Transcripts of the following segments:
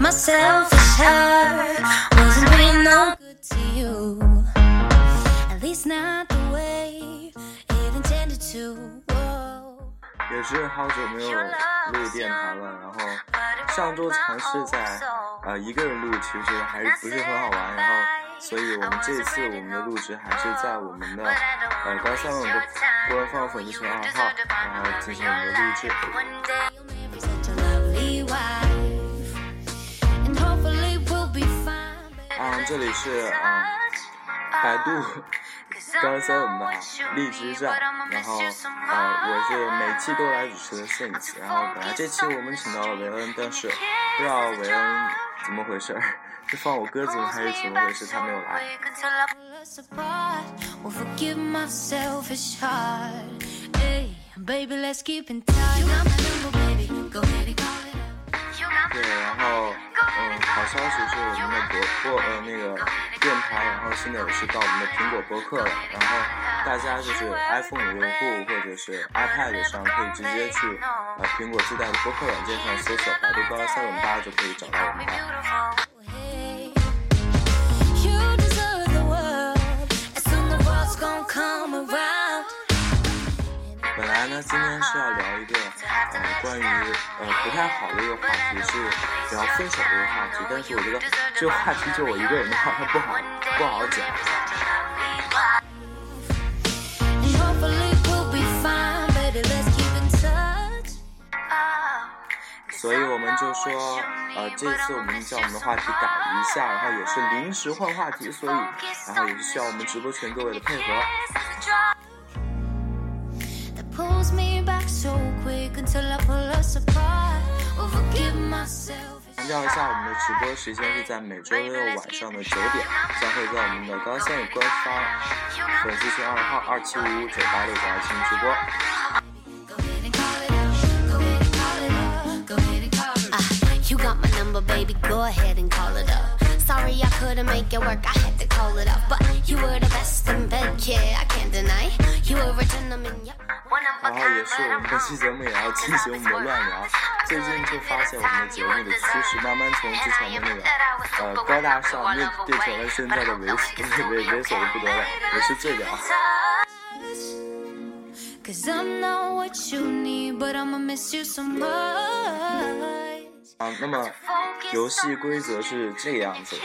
My selfish heart wasn't being no good to you. At least not the way it intended to. 也是好久没有录电台了，然后上周尝试在呃一个人录，其实还是不是很好玩，然后所以我们这次我们的录制还是在我们的呃高三我们的官方粉丝群二号，然后进行我们的录制。啊，这里是啊、百度高三我们的荔枝站，然后呃我是每期都来主持的 Since，然后本来这期我们请到了韦恩，但是不知道韦恩怎么回事儿，是放我鸽子还是怎么回事？他没有来。对，然后，嗯，好消息是我们的博播呃那个电台，然后现在也是到我们的苹果播客了。然后大家就是 iPhone 用户或者是 iPad 上可以直接去呃苹果自带的播客软件上搜索“百度高三五八”就可以找到我们了。今天是要聊一个呃关于呃不太好的一个话题，是聊分手的一个话题，但是我觉得这个话题就我一个人的话，它不好不好讲。所以我们就说，呃，这次我们将我们的话题改一下，然后也是临时换话题，所以，然后也是需要我们直播群各位的配合。Pulls me back so quick until I pull us apart. Will forgive myself. 强调一下，我们的直播时间是在每周六晚上的九点，将会在我们的高三有官方粉丝群二号二七五五九八六九二进行直播。Ah, you got my number, baby. Go ahead and call it up. Sorry I couldn't make it work. I had to call it off, but you were the best in bed. Yeah, I can't deny. You were a gentleman. Yeah. 然后也是我们这期节目也要进行我们的乱聊。最近就发现我们的节目的趋势慢慢从之前的那个呃高大上变变成了现在的猥琐猥猥琐的不得了，也是最聊。 Cause I'm not what you need, but I'ma miss you so much. 啊，那么游戏规则是这个样子的，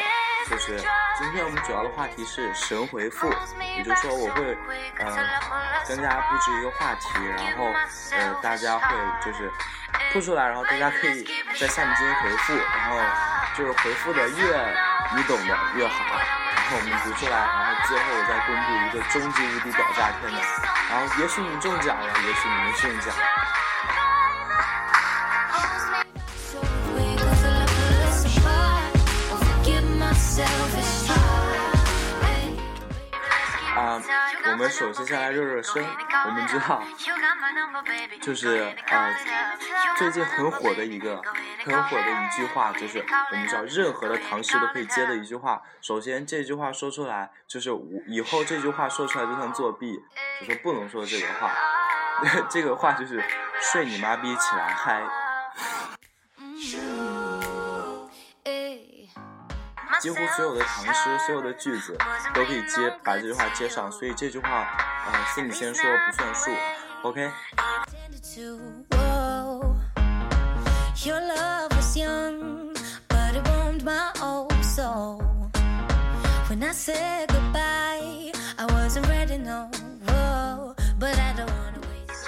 就是今天我们主要的话题是神回复，也就是说我会呃跟大家布置一个话题，然后呃大家会就是吐出来，然后大家可以在下面进行回复，然后就是回复的越你懂的越好，然后我们读出来，然后最后我再公布一个终极无敌屌炸天的，然后也许你中奖了，也许你没中奖。啊、我们首先先来热热身。我们知道，就是啊、最近很火的一个很火的一句话，就是我们知道任何的唐诗都可以接的一句话。首先这句话说出来，就是以后这句话说出来就算作弊，就说不能说这个话。这个话就是睡你妈逼起来嗨。几乎所有的唐诗、所有的句子都可以接把这句话接上，所以这句话，呃，是你先说不算数。OK，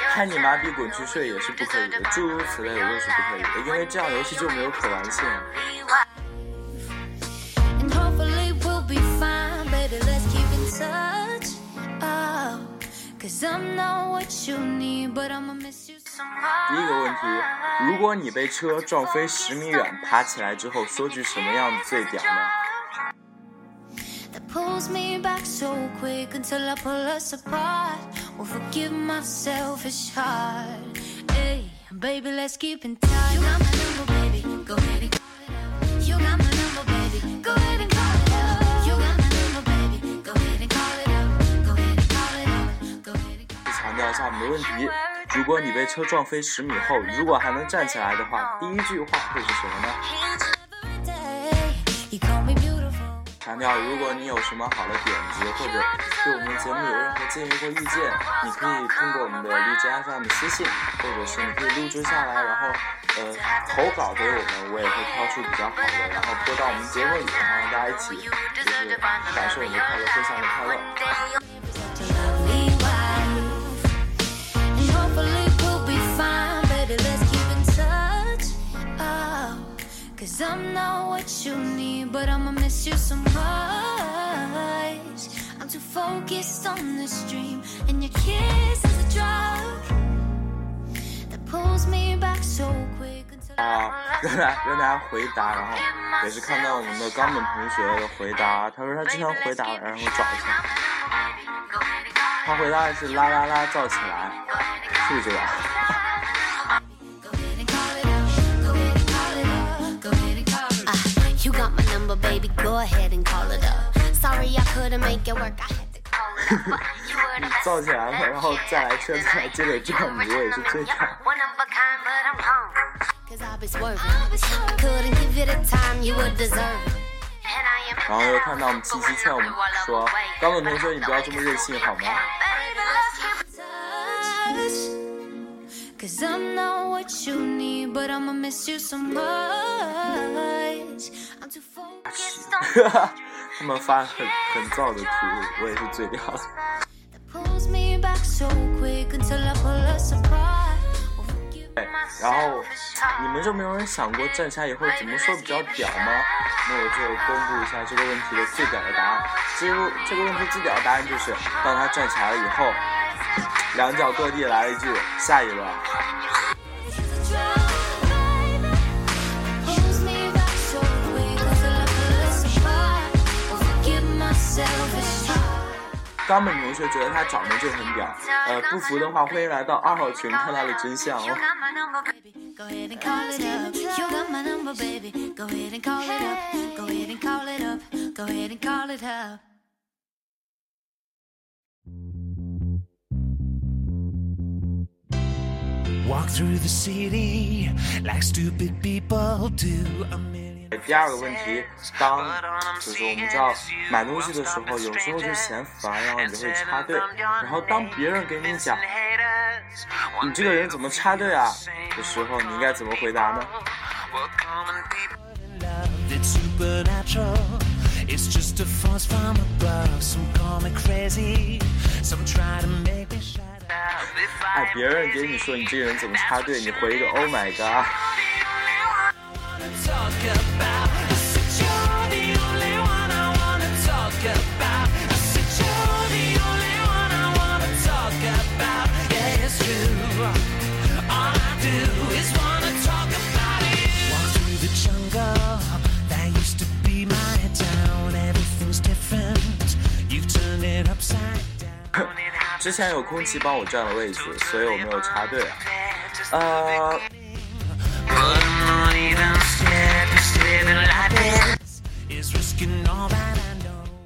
害你妈逼滚去睡也是不可以的，诸如此类的都是不可以的，因为这样游戏就没有可玩性。第.一个问题，如果你被车撞飞十米远，爬起来之后说句什么样的最屌呢？的问题：如果你被车撞飞十米后，如果还能站起来的话，第一句话会是什么呢？强调，如果你有什么好的点子，或者对我们的节目有任何建议或意见，你可以通过我们的荔枝 FM 私信，或者是你可以录制下来，然后呃投稿给我们，我也会挑出比较好的，然后播到我们节目里，然后大家一起就是感受你的快乐，分享的快乐。Cause I'm not what you need, but I'ma miss you so much. I'm too focused on this dream, and your kiss is a drug that pulls me back so quick 啊，让大让大家回答，然后也是看到我们的冈本同学的回答，他说他经常回答了，让我找一下，他回答的是啦啦啦造起来，是这样。number, baby. Go ahead and call it up. Sorry I couldn't make it work. I had to call it up. But you were the 你 best 造起来了，然后再来车再来接着撞你，我也是最惨。 One of a kind, but I'm gone. Cause I'll be swerving. I couldn't give you the time you would deserve. And I am 然后又看到我们七七劝我们说，冈本同学你不要这么任性好吗？ Baby, let's keep in touch. Cause I'm not what you need, but I'ma miss you so much. 哈 哈他们发很很燥的图，我也是醉掉了。that pulls me back so quick until I pull us apart. Oh, forgive 对，然后你们就没有人想过站起来以后怎么说比较屌吗？那我就公布一下这个问题的最屌的答案。这个这个问题最屌的答案就是，当他站起来了以后，两脚跺地来了一句“下一轮冈本同学觉得他长得就很屌，呃，不服的话欢迎来到二号群看他的真相哦。Go ahead and call it up. You got my number, baby. Go ahead and call it up. Go ahead and call it up. Go ahead and call it up. Walk through the city like stupid people do. 第二个问题，当就是我们知道买东西的时候，有时候就嫌烦，然后你就会插队。然后当别人给你讲你这个人怎么插队啊的时候，你应该怎么回答呢？哎，别人给你说你这个人怎么插队，你回一个 Oh my god。之前有空气帮我占了位置，所以我没有插队啊。呃，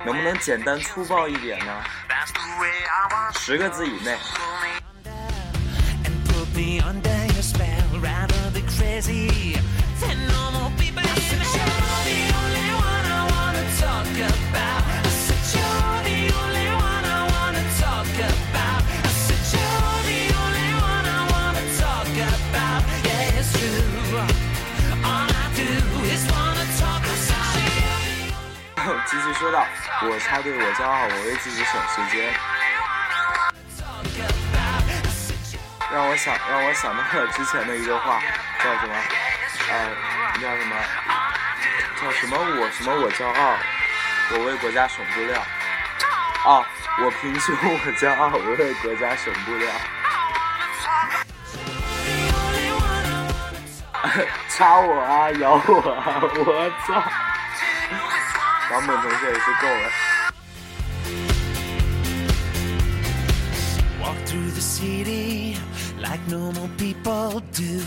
能不能简单粗暴一点呢？十个字以内。You. 继续说道，我插队我骄傲，我为自己省时间。让我想，让我想到了之前的一个话，叫什么？呃，叫什么？叫什么我什么我骄傲，我为国家省布料。哦，我贫穷我骄傲，我为国家省布料。插我啊，咬我啊！我操！冈本同学也是够了。Walk through the city like normal people do.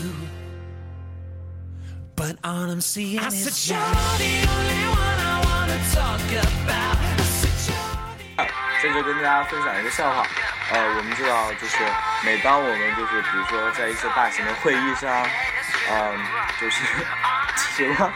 But all I'm seeing I is said you're the only one I wanna talk about. I said you're the 这就跟大家分享一个笑话。呃，我们知道，就是每当我们就是比如说在一些大型的会议上，嗯、就是什么，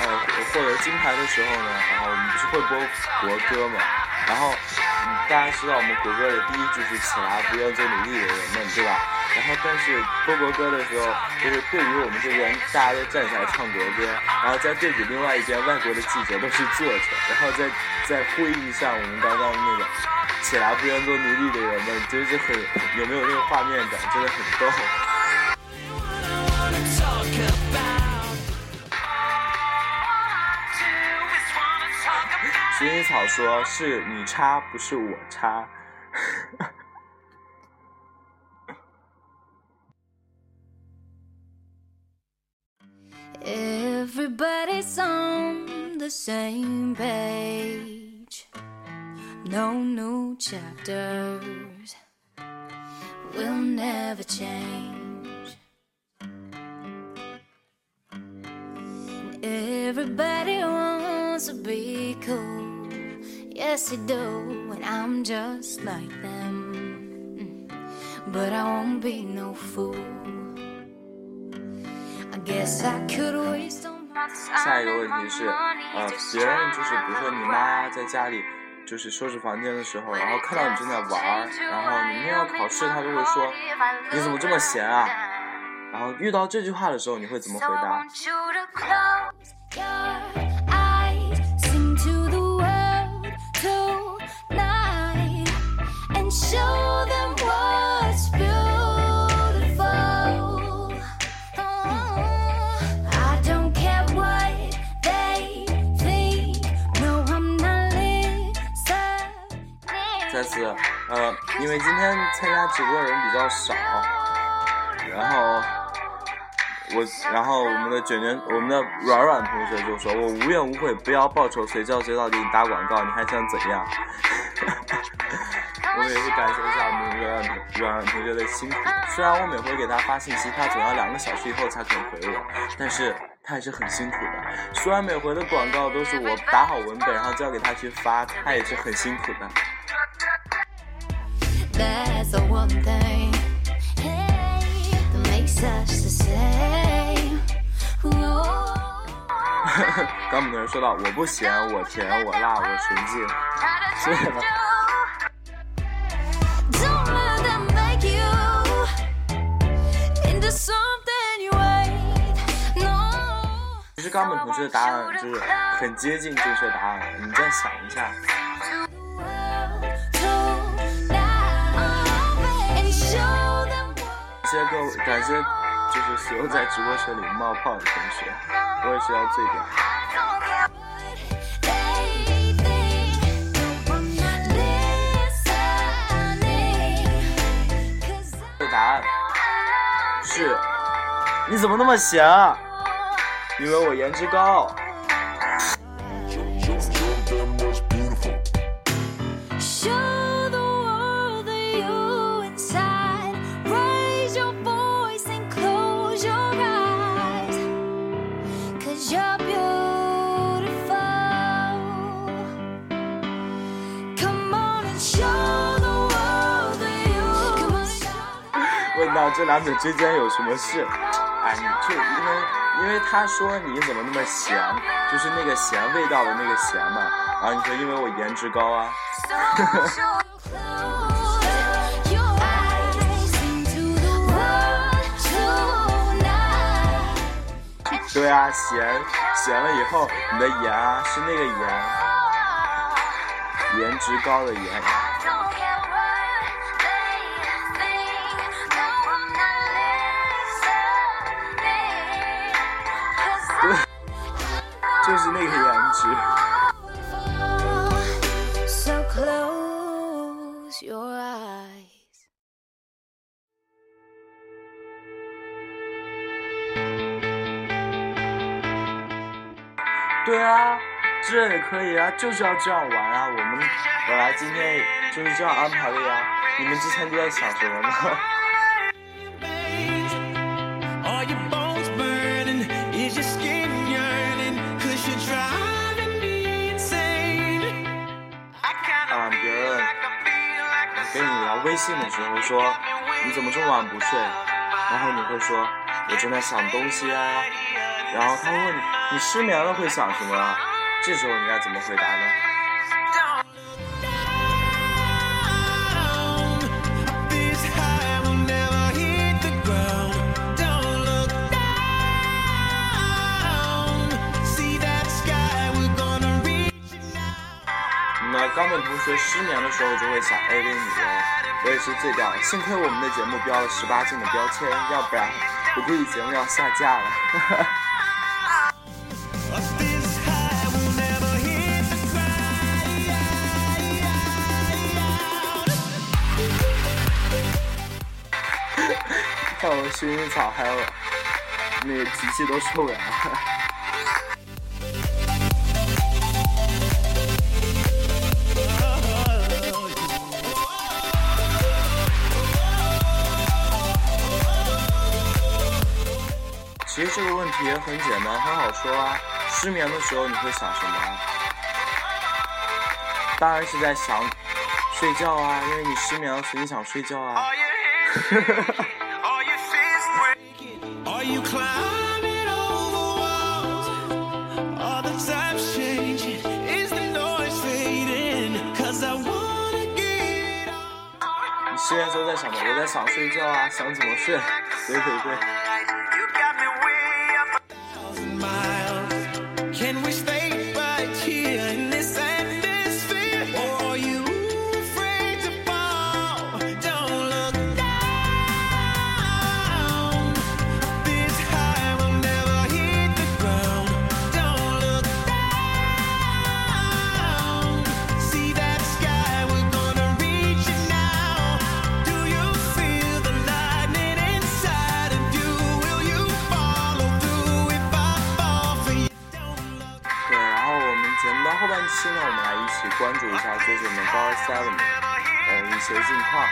呃，获得金牌的时候呢，然后我们不是会播国歌嘛，然后、嗯、大家知道我们国歌的第一句是“起来，不愿做努力的人们”，对吧？然后但是播国歌的时候，就是对于我们这边大家都站起来唱国歌，然后再对比另外一边外国的记者都是坐着，然后在在会议上我们刚刚那个起来不愿做奴隶的人们，真是很有没有那个画面感，真的很逗。草说：“是你插，不是我插。 Everybody's on the same page. No new chapters will never change. Everybody wants to be cool. Yes, they do, and I'm just like them. Mm. But I won't be no fool. I guess I could waste all my ”下一个问题是呃别人就是比如说你妈在家里就是收拾房间的时候，然后看到你正在玩儿，然后你们要考试，她就会说：“你怎么这么闲啊？”然后遇到这句话的时候，你会怎么回 I 答？Show them what's beautiful. 再次，呃，因为今天参加直播的人比较少，然后我，然后我们的卷卷，我们的软软同学就说：“我无怨无悔，不要报仇，随叫随到给你打广告，你还想怎样？”我们也是感谢一下我们软软同软软同学的辛苦。虽然我每回给他发信息，他总要两个小时以后才肯回我，但是他也是很辛苦的。虽然每回的广告都是我打好文本，然后交给他去发，他也是很辛苦的。That's the one thing hey, that makes us the same. Whoa. 刚本的人说到：“我不咸，我甜，我辣，我纯净。”是的。其实冈本同学的答案就是很接近正确答案，你再想一下。And show them what 感谢各位，感谢就是所有在直播室里冒泡的同学，我也是要醉掉。是，你怎么那么闲啊？因为我颜值高。这两者之间有什么事？哎，你就因为因为他说你怎么那么咸，就是那个咸味道的那个咸嘛。然后你说因为我颜值高啊。对啊，咸咸了以后，你的颜啊是那个颜，颜值高的颜。就是那个颜值。对啊，这也可以啊，就是要这样玩啊。我们本来今天就是这样安排的呀。你们之前都在想什么呢？信的时候说你怎么这么晚不睡，然后你会说我正在想东西啊，然后他会问你你失眠了会想什么啊？这时候你该怎么回答呢？那高敏同学失眠的时候就会想 A V 女优。我也是醉掉了。幸亏我们的节目标了十八禁的标签，要不然我估计节目要下架了。This high will never hit the ground. 看我薰衣草还有那个机器都受不了其实这个问题也很简单，很好说啊。失眠的时候你会想什么啊？当然是在想睡觉啊，因为你失眠了，所以你想睡觉啊。Are your fears breaking? Are you walls? Are the times changing? Is the noise fading? Cause I wanna get on. 你失眠的时候在想什么？我在想睡觉啊，想怎么睡。对对对，seven 的一些近况。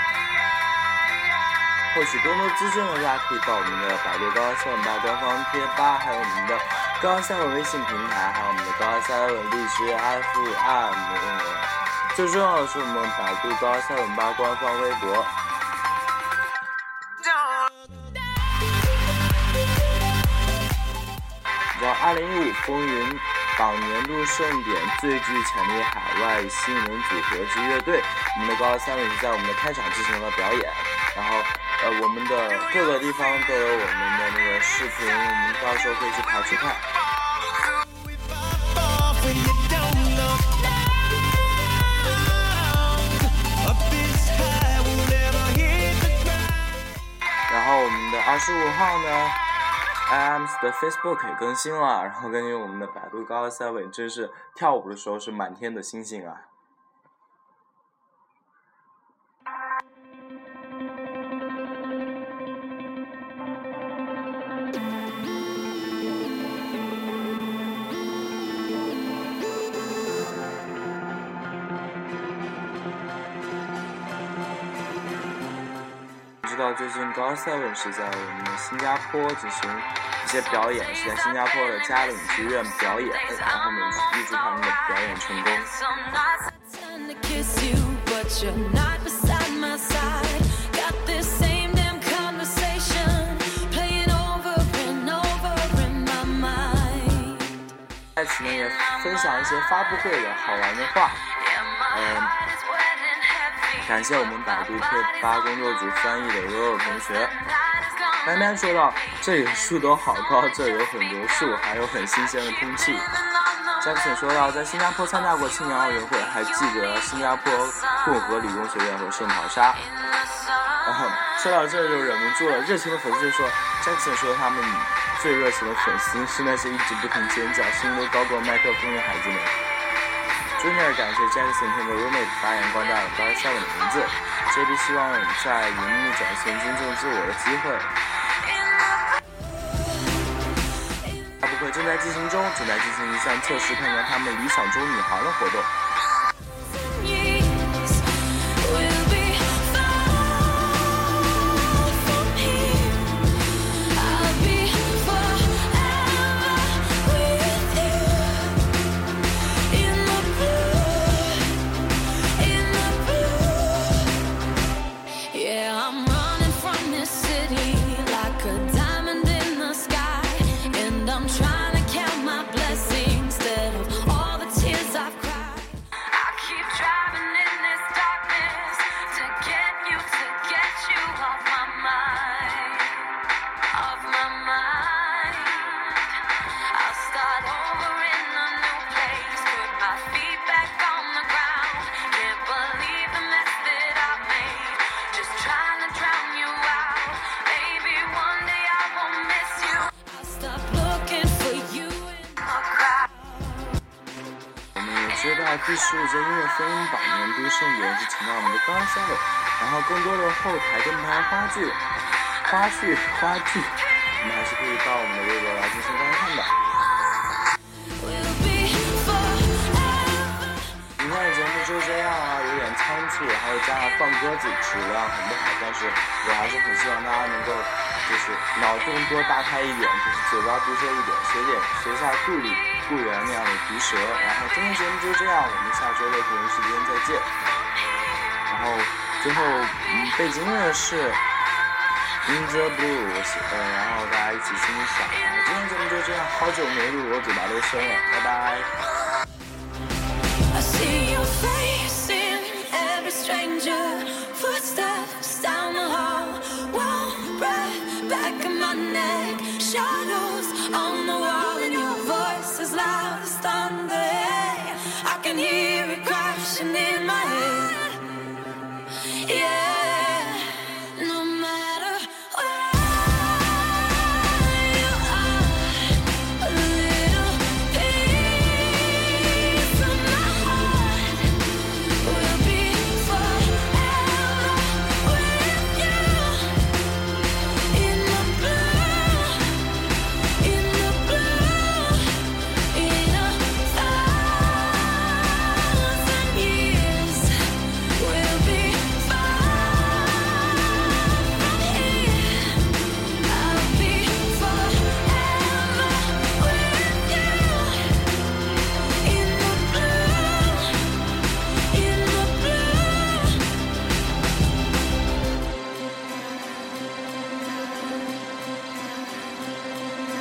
获取更多资讯呢，大家可以到我们的百度高二 seven 八官方贴吧，还有我们的高二 seven 微信平台，还有我们的高二 seven 荔枝 FM。最重要的是我们百度高二 seven 八官方微博。你知道，二零一五风云榜年度盛典最具潜力海外新人组合之乐队，我们的高二三位是在我们的开场进行了表演，然后呃，我们的各个地方都有我们的那个视频，我们到时候可以去爬去看。然后我们的二十五号呢，IMS 的 Facebook 也更新了，然后根据我们的百度高二三位，真是跳舞的时候是满天的星星啊。知道最近高 seven 是在我们新加坡进行一些表演，是在新加坡的嘉岭剧院表演，然后我们预祝他们的表演成功。在此呢也分享一些发布会的好玩的话。嗯，感谢我们百度贴吧工作组翻译的悠悠同学。丹丹说到，这里的树都好高，这里有很多树，还有很新鲜的空气。Jackson 说到，在新加坡参加过青年奥运会，还记得新加坡共和理工学院和圣淘沙。然后说到这就忍不住了，热情的粉丝就说，Jackson 说他们最热情的粉丝是那些一直不停尖叫、声音都高过麦克风的孩子们。Junior 感谢 Jackson 通过 r o m a t e 发扬光大了 g o Seven 的名字。JB 希望在荧幕展现真正自我的机会。发布会正在进行中，正在进行一项测试，看看他们理想中女孩的活动。第十五届音乐风云榜年度盛典就请到我们的高校，然后更多的后台跟拍花絮、花絮、花絮，我们还是可以到我们的微博来进行观看的。今天的节目就这样啊，有点仓促，还有加上放鸽子，质量很不好，但是我还是很希望大家能够就是脑洞多大开一点，就是嘴巴毒舌一点，学点学一下顾里顾源那样的毒舌。然后今天节目就这样，我们下周的同一时间再见。然后最后嗯，背景音乐是 In the Blue，呃，然后大家一起欣赏。然后今天节目就这样，好久没录，我嘴巴都生了，拜拜。on